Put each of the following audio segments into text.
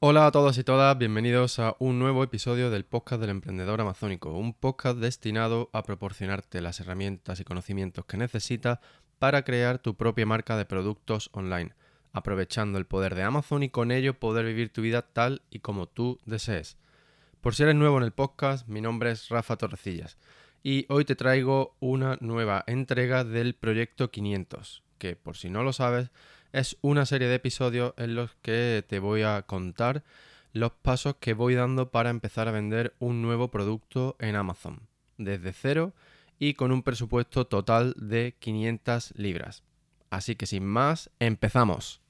Hola a todos y todas, bienvenidos a un nuevo episodio del podcast del emprendedor amazónico, un podcast destinado a proporcionarte las herramientas y conocimientos que necesitas para crear tu propia marca de productos online, aprovechando el poder de Amazon y con ello poder vivir tu vida tal y como tú desees. Por si eres nuevo en el podcast, mi nombre es Rafa Torrecillas y hoy te traigo una nueva entrega del proyecto 500, que por si no lo sabes, es una serie de episodios en los que te voy a contar los pasos que voy dando para empezar a vender un nuevo producto en Amazon, desde cero y con un presupuesto total de 500 libras. Así que sin más, empezamos.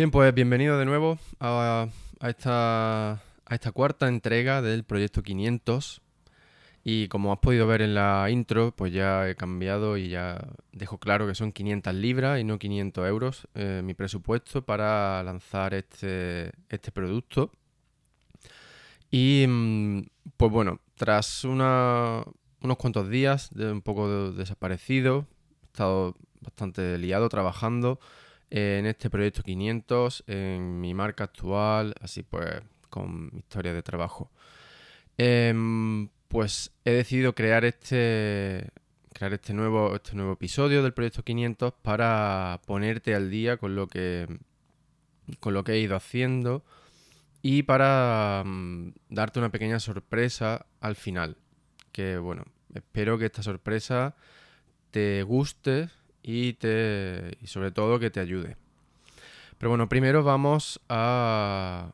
Bien, pues bienvenido de nuevo a, esta, cuarta entrega del proyecto 500. Y como has podido ver en la intro, pues ya he cambiado y ya dejo claro que son 500 libras y no 500 euros eh, mi presupuesto para lanzar este, este producto. Y mm, pues bueno, tras unos cuantos días de un poco desaparecido, he estado bastante liado trabajando en este proyecto 500, en mi marca actual, así pues con mi historia de trabajo. Em, pues he decidido crear este crear este nuevo este nuevo episodio del proyecto 500 para ponerte al día con lo que con lo que he ido haciendo y para mm, darte una pequeña sorpresa al final. Que bueno, espero que esta sorpresa te guste y, te, y sobre todo que te ayude. Pero bueno, primero vamos a,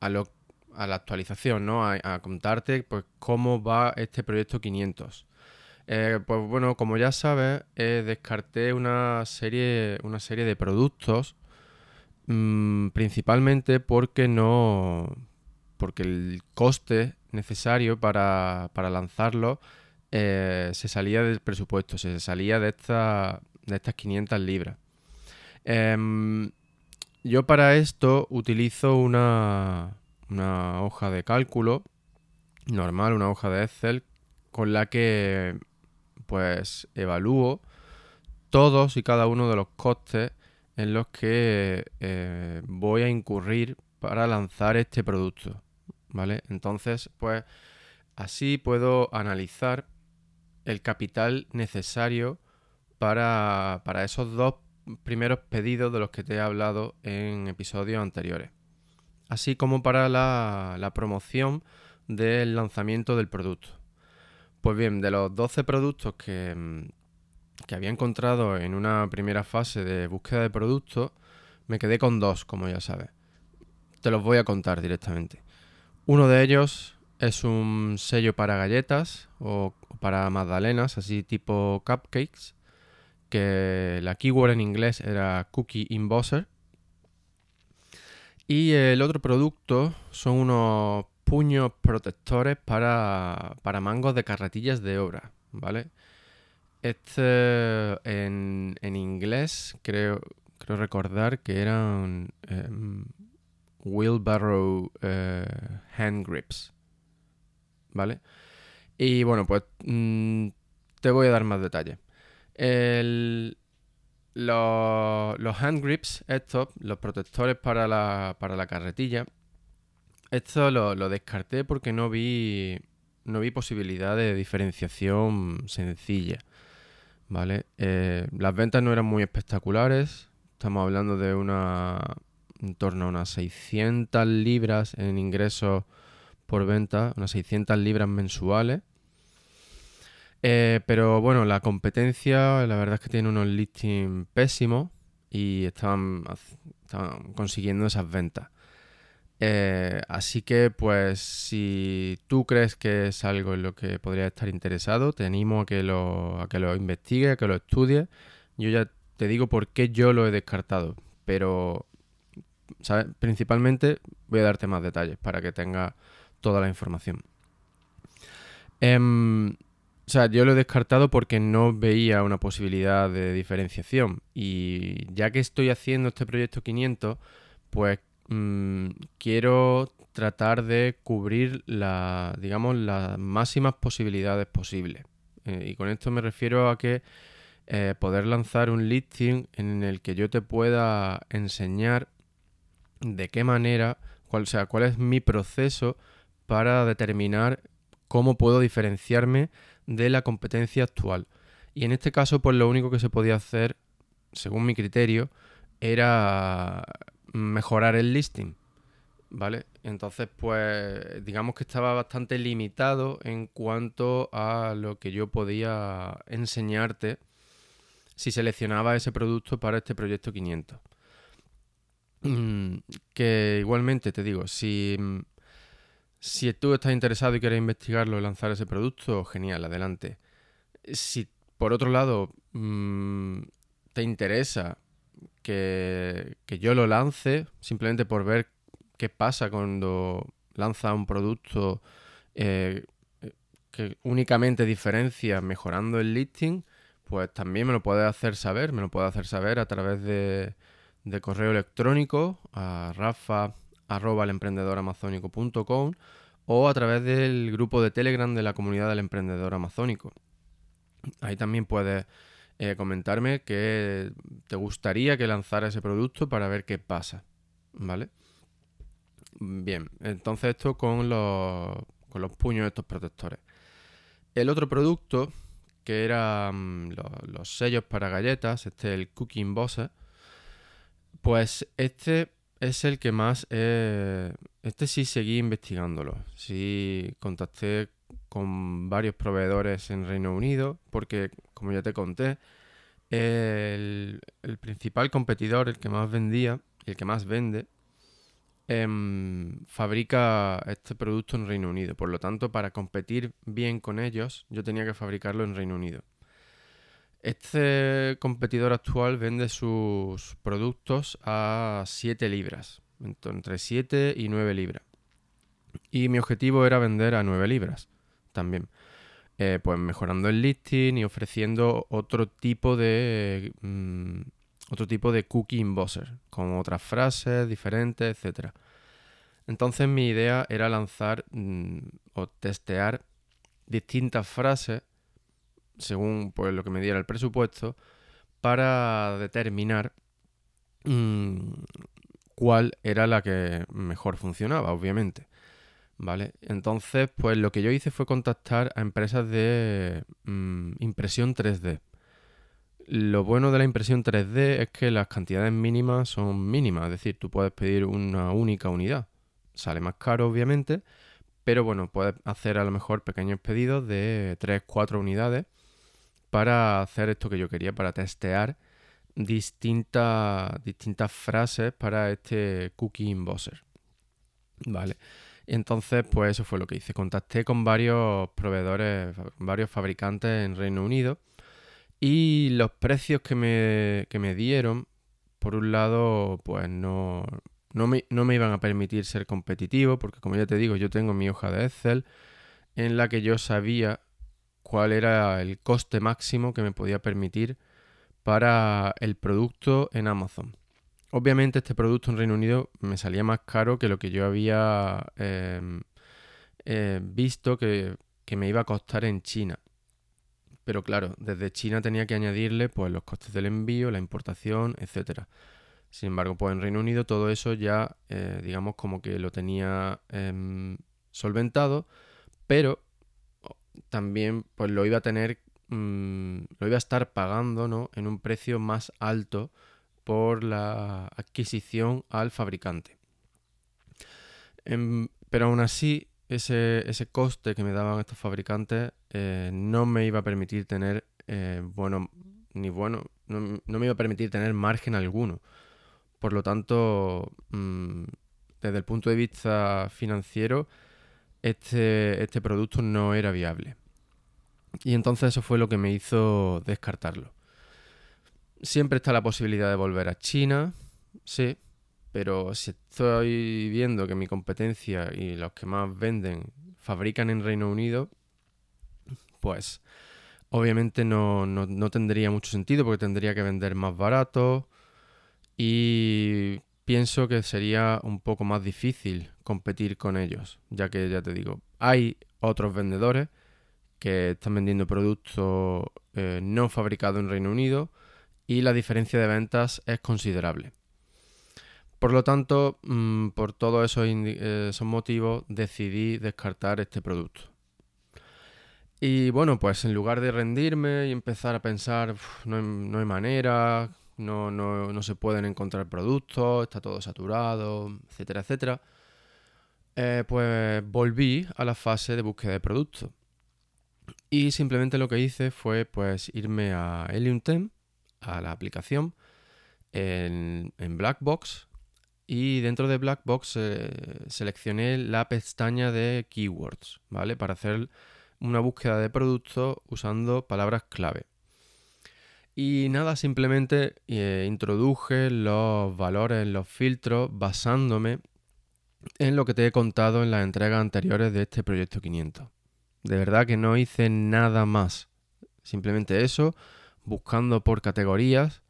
a, lo, a la actualización, ¿no? A, contarte pues, cómo va este proyecto 500. Eh, pues bueno, como ya sabes, eh, descarté una serie, una serie de productos mm, principalmente porque no... porque el coste necesario para, para lanzarlo eh, se salía del presupuesto, se salía de, esta, de estas 500 libras. Em, yo para esto utilizo una, una hoja de cálculo normal, una hoja de Excel, con la que pues evalúo todos y cada uno de los costes en los que eh, voy a incurrir para lanzar este producto. ¿Vale? Entonces, pues así puedo analizar el capital necesario para, esos dos primeros pedidos de los que te he hablado en episodios anteriores, así como para la, promoción del lanzamiento del producto. Pues bien, de los 12 productos que, que había encontrado en una primera fase de búsqueda de productos, me quedé con dos, como ya sabes. Te los voy a contar directamente. Uno de ellos es un sello para galletas o para magdalenas, así tipo cupcakes, que la keyword en inglés era Cookie Embosser. Y el otro producto son unos puños protectores para, para mangos de carretillas de obra, ¿vale? Este en, en inglés creo, creo recordar que eran em, wheelbarrow eh, hand grips, ¿vale? Y bueno, pues mm, te voy a dar más detalles los, hand grips, estos, los protectores para la, para la carretilla, esto lo, descarté porque no vi, no vi posibilidad de diferenciación sencilla. ¿Vale? Eh, las ventas no eran muy espectaculares. Estamos hablando de una. en torno a unas 600 libras en ingresos por venta, unas 600 libras mensuales. Eh, pero bueno, la competencia, la verdad es que tiene unos listings pésimos y estaban, consiguiendo esas ventas. Eh, así que, pues, si tú crees que es algo en lo que podrías estar interesado, te animo a que lo, a que lo investigues, a que lo estudies. yo ya te digo por qué yo lo he descartado, pero ¿sabes? principalmente voy a darte más detalles para que tengas toda la información. Em, o sea, yo lo he descartado porque no veía una posibilidad de diferenciación. Y ya que estoy haciendo este proyecto 500, pues mm, quiero tratar de cubrir la, digamos, las máximas posibilidades posibles. Eh, y con esto me refiero a que eh, poder lanzar un listing en el que yo te pueda enseñar de qué manera, cuál, sea, cuál es mi proceso para determinar cómo puedo diferenciarme de la competencia actual. Y en este caso, pues lo único que se podía hacer, según mi criterio, era mejorar el listing. ¿Vale? Entonces, pues digamos que estaba bastante limitado en cuanto a lo que yo podía enseñarte si seleccionaba ese producto para este proyecto 500. Mm, que igualmente te digo, si si tú estás interesado y quieres investigarlo y lanzar ese producto, genial, adelante. Si por otro lado mm, te interesa que, yo lo lance, simplemente por ver qué pasa cuando lanza un producto eh, que únicamente diferencia mejorando el listing, pues también me lo puedes hacer saber, me lo puedes hacer saber a través de, de correo electrónico a Rafa arroba emprendedor-amazónico.com o a través del grupo de Telegram de la comunidad del emprendedor amazónico. Ahí también puedes eh, comentarme que te gustaría que lanzara ese producto para ver qué pasa. ¿Vale? Bien, entonces esto con los, con los puños de estos protectores. El otro producto, que eran mm, los, sellos para galletas, este es el Cooking Boss, pues este es el que más... este sí seguí investigándolo. Sí contacté con varios proveedores en Reino Unido porque, como ya te conté, el, principal competidor, el que más vendía, el que más vende, em, fabrica este producto en Reino Unido. Por lo tanto, para competir bien con ellos, yo tenía que fabricarlo en Reino Unido. Este competidor actual vende sus productos a 7 libras, entre 7 y 9 libras. Y mi objetivo era vender a 9 libras también. Eh, pues mejorando el listing y ofreciendo otro tipo de mm, otro tipo de cookie embosser con otras frases diferentes, etc. Entonces mi idea era lanzar mm, o testear distintas frases según pues, lo que me diera el presupuesto, para determinar mm, cuál era la que mejor funcionaba, obviamente. ¿Vale? Entonces, pues lo que yo hice fue contactar a empresas de mm, impresión 3D. Lo bueno de la impresión 3D es que las cantidades mínimas son mínimas, es decir, tú puedes pedir una única unidad. Sale más caro, obviamente, pero bueno, puedes hacer a lo mejor pequeños pedidos de 3, 4 unidades para hacer esto que yo quería, para testear distintas, distintas frases para este Cookie Embosser. Vale. Entonces, pues eso fue lo que hice. Contacté con varios proveedores, varios fabricantes en Reino Unido. Y los precios que me, que me dieron, por un lado, pues no, no, me, no me iban a permitir ser competitivo, porque como ya te digo, yo tengo mi hoja de Excel en la que yo sabía cuál era el coste máximo que me podía permitir para el producto en Amazon. Obviamente este producto en Reino Unido me salía más caro que lo que yo había em, eh, visto que, me iba a costar en China. Pero claro, desde China tenía que añadirle pues, los costes del envío, la importación, etc. Sin embargo, pues en Reino Unido todo eso ya, eh, digamos, como que lo tenía em, solventado, pero también pues lo iba a tener, mm, lo iba a estar pagando ¿no? en un precio más alto por la adquisición al fabricante. Em, pero aún así, ese, ese, coste que me daban estos fabricantes eh, no me iba a permitir tener, eh, bueno, ni bueno, no, me iba a permitir tener margen alguno. Por lo tanto, mm, desde el punto de vista financiero, este, este producto no era viable. Y entonces eso fue lo que me hizo descartarlo. Siempre está la posibilidad de volver a China, sí, pero si estoy viendo que mi competencia y los que más venden fabrican en Reino Unido, pues obviamente no, no, tendría mucho sentido porque tendría que vender más barato y pienso que sería un poco más difícil competir con ellos, ya que ya te digo, hay otros vendedores que están vendiendo productos eh, no fabricados en Reino Unido y la diferencia de ventas es considerable. Por lo tanto, mm, por todos esos, motivos decidí descartar este producto. Y bueno, pues en lugar de rendirme y empezar a pensar, no, hay, manera, no, no, se pueden encontrar productos, está todo saturado, etcétera, etcétera, eh, pues volví a la fase de búsqueda de productos. Y simplemente lo que hice fue pues irme a Helium 10, a la aplicación, en, en Blackbox, y dentro de Blackbox eh, seleccioné la pestaña de keywords, ¿vale? Para hacer una búsqueda de productos usando palabras clave. Y nada, simplemente eh, introduje los valores, los filtros, basándome en lo que te he contado en las entregas anteriores de este proyecto 500. De verdad que no hice nada más. Simplemente eso, buscando por categorías.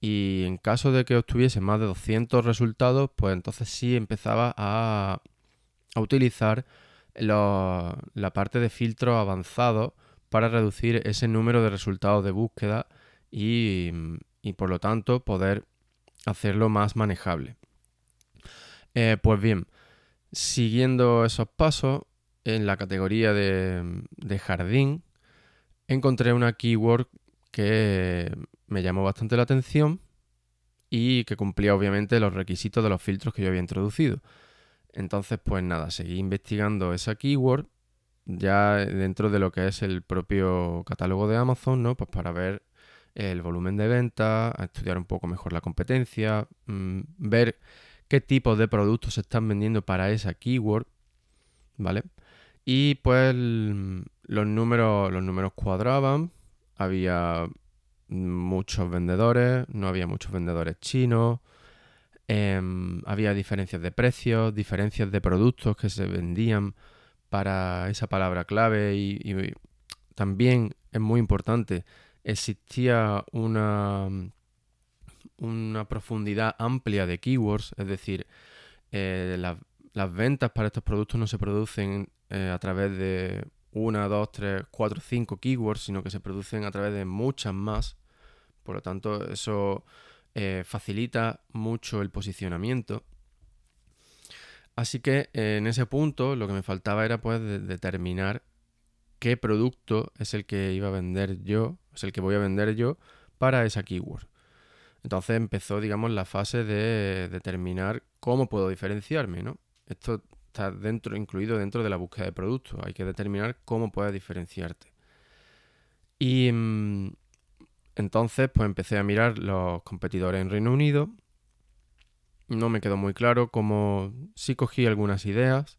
Y en caso de que obtuviese más de 200 resultados, pues entonces sí empezaba a, a utilizar la parte de filtro avanzado para reducir ese número de resultados de búsqueda y, por lo tanto poder hacerlo más manejable. Eh, pues bien, siguiendo esos pasos, en la categoría de, de, jardín, encontré una keyword que me llamó bastante la atención y que cumplía obviamente los requisitos de los filtros que yo había introducido. Entonces, pues nada, seguí investigando esa keyword ya dentro de lo que es el propio catálogo de Amazon, ¿no? Pues para ver el volumen de venta, estudiar un poco mejor la competencia, mm, ver qué tipos de productos se están vendiendo para esa keyword, ¿vale? Y pues los números, los números cuadraban, había muchos vendedores, no había muchos vendedores chinos, Em, había diferencias de precios, diferencias de productos que se vendían para esa palabra clave y, también es muy importante, existía una, una profundidad amplia de keywords, es decir, eh, las ventas para estos productos no se producen eh, a través de una, dos, tres, cuatro, cinco keywords, sino que se producen a través de muchas más. Por lo tanto, eso eh, facilita mucho el posicionamiento. Así que en ese punto lo que me faltaba era pues determinar qué producto es el que iba a vender yo, es el que voy a vender yo para esa keyword. Entonces empezó, digamos, la fase de determinar cómo puedo diferenciarme, ¿no? Esto está dentro, incluido dentro de la búsqueda de productos. Hay que determinar cómo puedes diferenciarte. Y, mm, entonces, pues empecé a mirar los competidores en Reino Unido. No me quedó muy claro cómo sí cogí algunas ideas,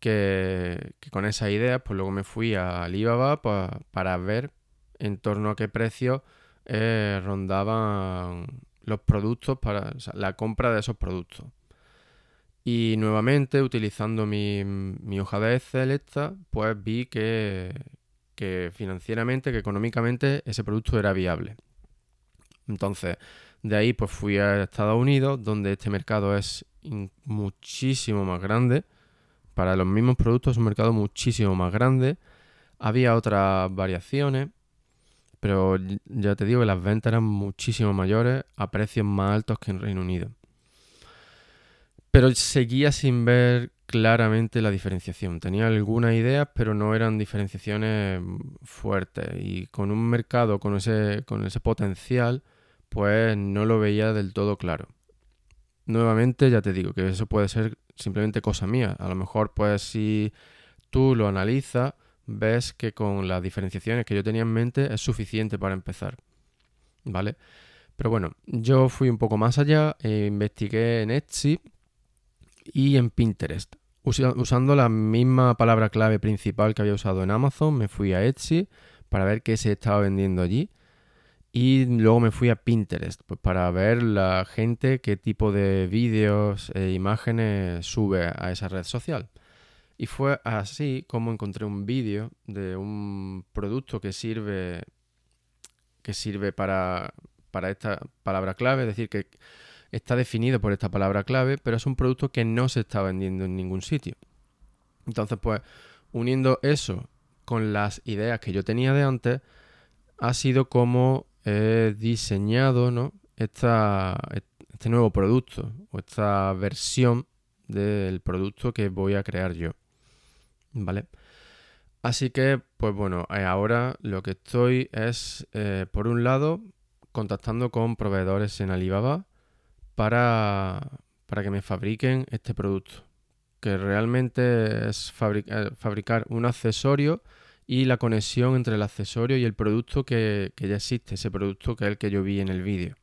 que, con esas ideas, pues luego me fui a Alibaba para ver en torno a qué precio eh, rondaban los productos para la compra de esos productos. Y nuevamente, utilizando mi, mi hoja de Excel esta, pues vi que, que financieramente, que económicamente ese producto era viable. Entonces, de ahí pues fui a Estados Unidos, donde este mercado es muchísimo más grande. Para los mismos productos es un mercado muchísimo más grande. Había otras variaciones, pero ya te digo que las ventas eran muchísimo mayores a precios más altos que en Reino Unido. Pero seguía sin ver claramente la diferenciación. Tenía algunas ideas, pero no eran diferenciaciones fuertes. Y con un mercado con ese, con ese potencial, pues no lo veía del todo claro. Nuevamente, ya te digo que eso puede ser simplemente cosa mía. A lo mejor, pues si tú lo analizas, ves que con las diferenciaciones que yo tenía en mente es suficiente para empezar. ¿Vale? Pero bueno, yo fui un poco más allá e investigué en Etsy y en Pinterest. usando la misma palabra clave principal que había usado en Amazon, me fui a Etsy para ver qué se estaba vendiendo allí. Y luego me fui a Pinterest pues, para ver la gente qué tipo de vídeos e imágenes sube a esa red social. Y fue así como encontré un vídeo de un producto que sirve, que sirve para, para esta palabra clave, es decir, que está definido por esta palabra clave, pero es un producto que no se está vendiendo en ningún sitio. Entonces, pues, uniendo eso con las ideas que yo tenía de antes, ha sido como he diseñado ¿no? Esta, este nuevo producto o esta versión del producto que voy a crear yo. ¿Vale? Así que, pues bueno, eh, ahora lo que estoy es, eh, por un lado, contactando con proveedores en Alibaba para, para que me fabriquen este producto, que realmente es eh, fabricar un accesorio y la conexión entre el accesorio y el producto que, ya existe, ese producto que es el que yo vi en el vídeo.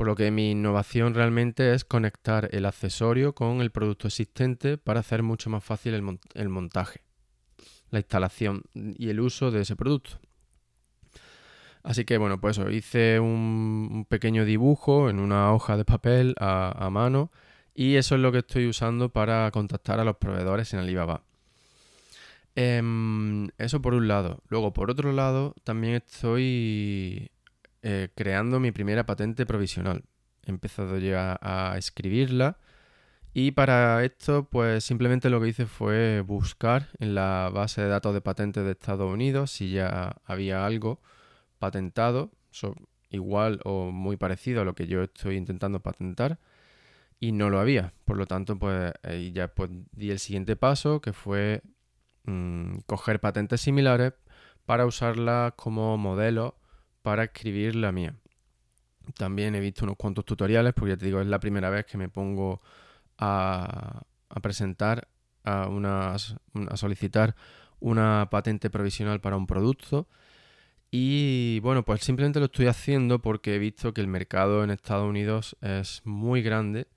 Por lo que mi innovación realmente es conectar el accesorio con el producto existente para hacer mucho más fácil el, montaje, la instalación y el uso de ese producto. Así que bueno, pues hice un, pequeño dibujo en una hoja de papel a, a mano y eso es lo que estoy usando para contactar a los proveedores en Alibaba. Em, eso por un lado. Luego, por otro lado, también estoy eh, creando mi primera patente provisional. He empezado ya a escribirla. Y para esto, pues simplemente lo que hice fue buscar en la base de datos de patentes de Estados Unidos si ya había algo patentado, igual o muy parecido a lo que yo estoy intentando patentar, y no lo había. Por lo tanto, pues ahí ya pues, di el siguiente paso, que fue Mm, coger patentes similares para usarlas como modelo para escribir la mía. También he visto unos cuantos tutoriales, porque ya te digo, es la primera vez que me pongo a, presentar, a, a solicitar una patente provisional para un producto. Y bueno, pues simplemente lo estoy haciendo porque he visto que el mercado en Estados Unidos es muy grande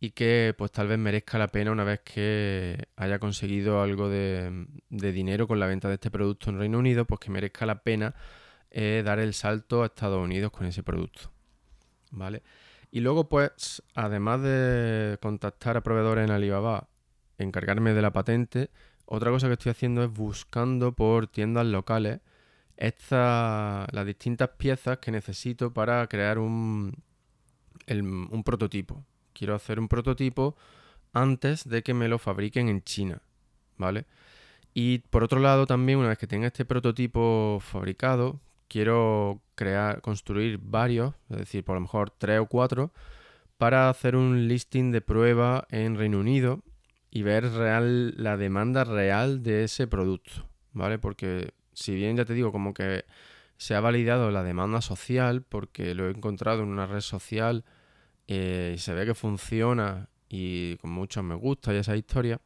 y que pues tal vez merezca la pena una vez que haya conseguido algo de, dinero con la venta de este producto en Reino Unido, pues que merezca la pena dar el salto a Estados Unidos con ese producto. ¿Vale? Y luego pues, además de contactar a proveedores en Alibaba, encargarme de la patente, otra cosa que estoy haciendo es buscando por tiendas locales las distintas piezas que necesito para crear un, un prototipo quiero hacer un prototipo antes de que me lo fabriquen en China, ¿vale? Y por otro lado también una vez que tenga este prototipo fabricado, quiero crear, construir varios, es decir, por lo mejor tres o cuatro, para hacer un listing de prueba en Reino Unido y ver real, la demanda real de ese producto, ¿vale? Porque si bien ya te digo como que se ha validado la demanda social, porque lo he encontrado en una red social eh, y se ve que funciona y con muchos me gusta y esa historia.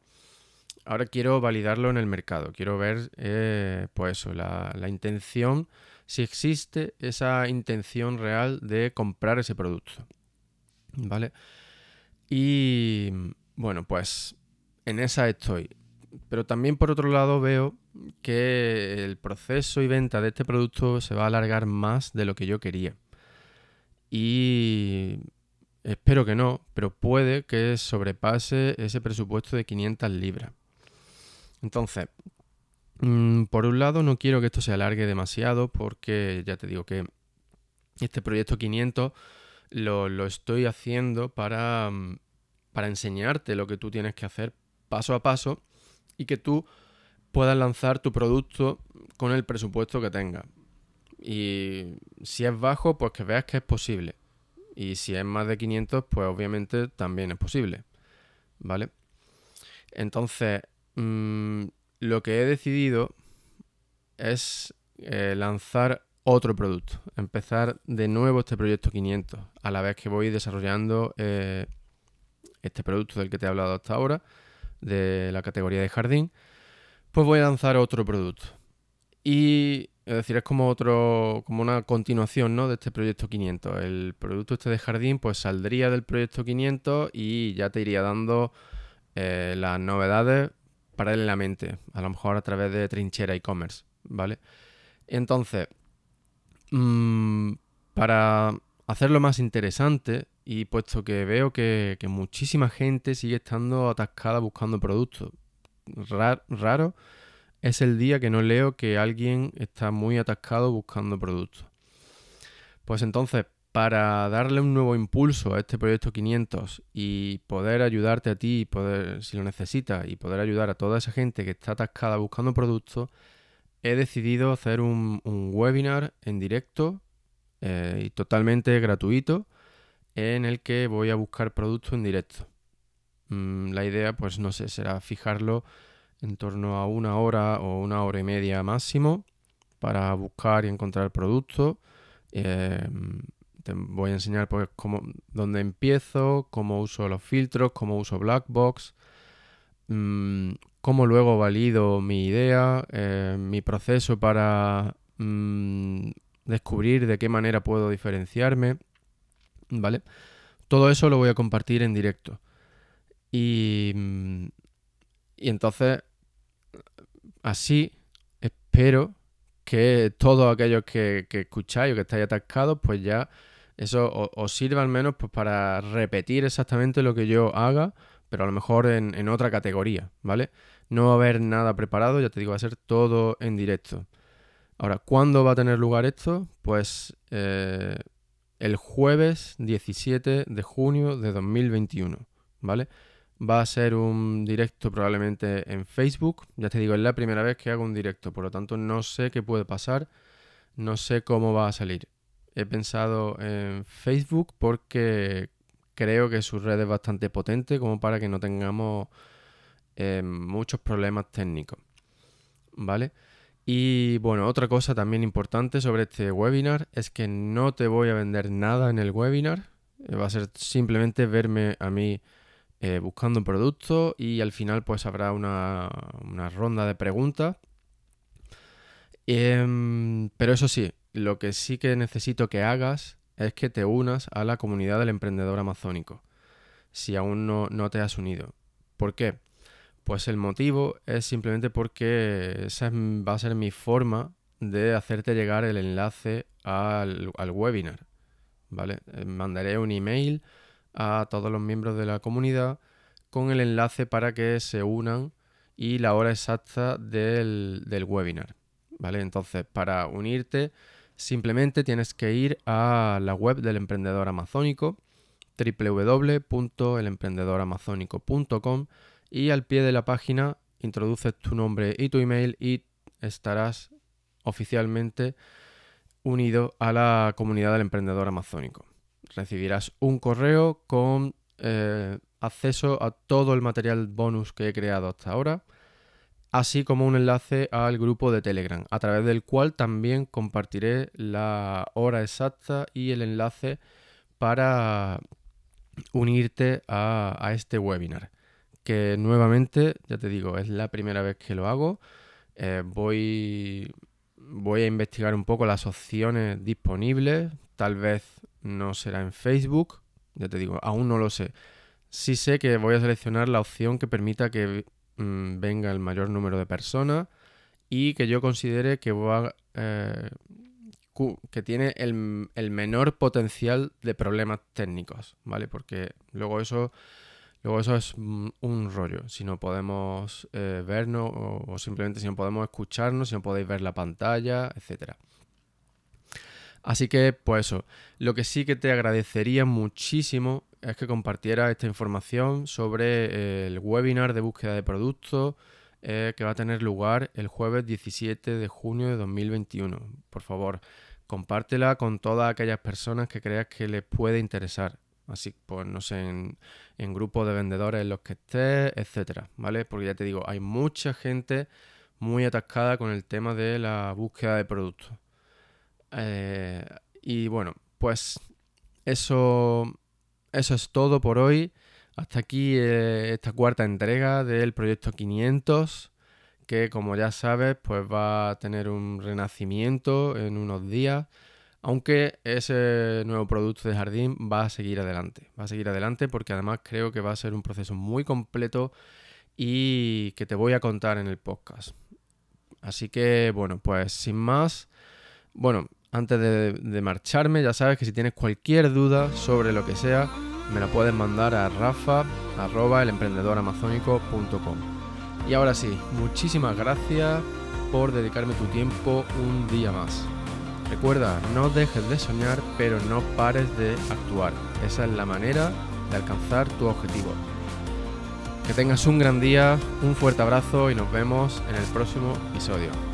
Ahora quiero validarlo en el mercado, quiero ver eh, pues eso, la, intención, si existe esa intención real de comprar ese producto. ¿Vale? Y bueno, pues en esa estoy. Pero también por otro lado veo que el proceso y venta de este producto se va a alargar más de lo que yo quería. Y Espero que no, pero puede que sobrepase ese presupuesto de 500 libras. Entonces, por un lado no quiero que esto se alargue demasiado porque ya te digo que este proyecto 500 lo, estoy haciendo para, mm, para enseñarte lo que tú tienes que hacer paso a paso y que tú puedas lanzar tu producto con el presupuesto que tengas. Y si es bajo, pues que veas que es posible. Y si es más de 500, pues obviamente también es posible. ¿Vale? Entonces, mm, lo que he decidido es eh, lanzar otro producto, empezar de nuevo este proyecto 500, a la vez que voy desarrollando eh, este producto del que te he hablado hasta ahora, de la categoría de jardín, pues voy a lanzar otro producto. Y es decir, es como otro, como una continuación ¿no? de este proyecto 500. El producto este de jardín pues saldría del proyecto 500 y ya te iría dando eh, las novedades paralelamente, a lo mejor a través de trinchera e-commerce, ¿vale? Entonces, mm, para hacerlo más interesante y puesto que veo que, muchísima gente sigue estando atascada buscando productos, raro es el día que no leo que alguien está muy atascado buscando productos. Pues entonces, para darle un nuevo impulso a este proyecto 500 y poder ayudarte a ti, poder, si lo necesitas, y poder ayudar a toda esa gente que está atascada buscando productos, he decidido hacer un, webinar en directo eh, y totalmente gratuito en el que voy a buscar productos en directo. Mm, la idea, pues no sé, será fijarlo en torno a una hora o una hora y media máximo para buscar y encontrar productos. Em, te voy a enseñar pues cómo, dónde empiezo, cómo uso los filtros, cómo uso Blackbox, mm, cómo luego valido mi idea, eh, mi proceso para mm, descubrir de qué manera puedo diferenciarme, ¿vale? Todo eso lo voy a compartir en directo. Y, mm, y entonces, así, espero que todos aquellos que, escucháis o que estáis atascados, pues ya eso os, sirva al menos pues, para repetir exactamente lo que yo haga, pero a lo mejor en, otra categoría, ¿vale? No va a haber nada preparado, ya te digo, va a ser todo en directo. Ahora, ¿cuándo va a tener lugar esto? Pues eh, el jueves 17 de junio de 2021, ¿vale? Va a ser un directo probablemente en Facebook. Ya te digo, es la primera vez que hago un directo, por lo tanto no sé qué puede pasar, no sé cómo va a salir. He pensado en Facebook porque creo que su red es bastante potente como para que no tengamos eh, muchos problemas técnicos. ¿Vale? Y bueno, otra cosa también importante sobre este webinar es que no te voy a vender nada en el webinar. Eh, va a ser simplemente verme a mí eh, buscando un producto y al final pues habrá una, ronda de preguntas. Em, pero eso sí, lo que sí que necesito que hagas es que te unas a la comunidad del emprendedor amazónico, si aún no, no te has unido. ¿Por qué? Pues el motivo es simplemente porque esa va a ser mi forma de hacerte llegar el enlace al, al webinar. ¿Vale? Eh, mandaré un email a todos los miembros de la comunidad con el enlace para que se unan y la hora exacta del, webinar. ¿Vale? Entonces, para unirte, simplemente tienes que ir a la web del emprendedor amazónico www.elemprendedoramazónico.com y al pie de la página introduces tu nombre y tu email y estarás oficialmente unido a la comunidad del emprendedor amazónico. Recibirás un correo con eh, acceso a todo el material bonus que he creado hasta ahora, así como un enlace al grupo de Telegram, a través del cual también compartiré la hora exacta y el enlace para unirte a, este webinar. Que nuevamente, ya te digo, es la primera vez que lo hago. Eh, voy, voy a investigar un poco las opciones disponibles. Tal vez no será en Facebook, ya te digo, aún no lo sé. Sí sé que voy a seleccionar la opción que permita que mm, venga el mayor número de personas y que yo considere que va, eh, que tiene el, menor potencial de problemas técnicos, ¿vale? Porque luego eso, luego eso es un rollo. Si no podemos eh, vernos o, o, simplemente si no podemos escucharnos, si no podéis ver la pantalla, etcétera. Así que, pues eso, lo que sí que te agradecería muchísimo es que compartieras esta información sobre eh, el webinar de búsqueda de productos eh, que va a tener lugar el jueves 17 de junio de 2021. Por favor, compártela con todas aquellas personas que creas que les puede interesar. Así, pues no sé, en, en grupos de vendedores en los que estés, etcétera, ¿vale? Porque ya te digo, hay mucha gente muy atascada con el tema de la búsqueda de productos. Eh, y bueno, pues eso, eso es todo por hoy. Hasta aquí eh, esta cuarta entrega del proyecto 500, que como ya sabes, pues va a tener un renacimiento en unos días, aunque ese nuevo producto de jardín va a seguir adelante. Va a seguir adelante porque además creo que va a ser un proceso muy completo y que te voy a contar en el podcast. Así que bueno, pues sin más, bueno, antes de, marcharme, ya sabes que si tienes cualquier duda sobre lo que sea, me la puedes mandar a rafa Y ahora sí, muchísimas gracias por dedicarme tu tiempo un día más. Recuerda, no dejes de soñar, pero no pares de actuar. Esa es la manera de alcanzar tu objetivo. Que tengas un gran día, un fuerte abrazo y nos vemos en el próximo episodio.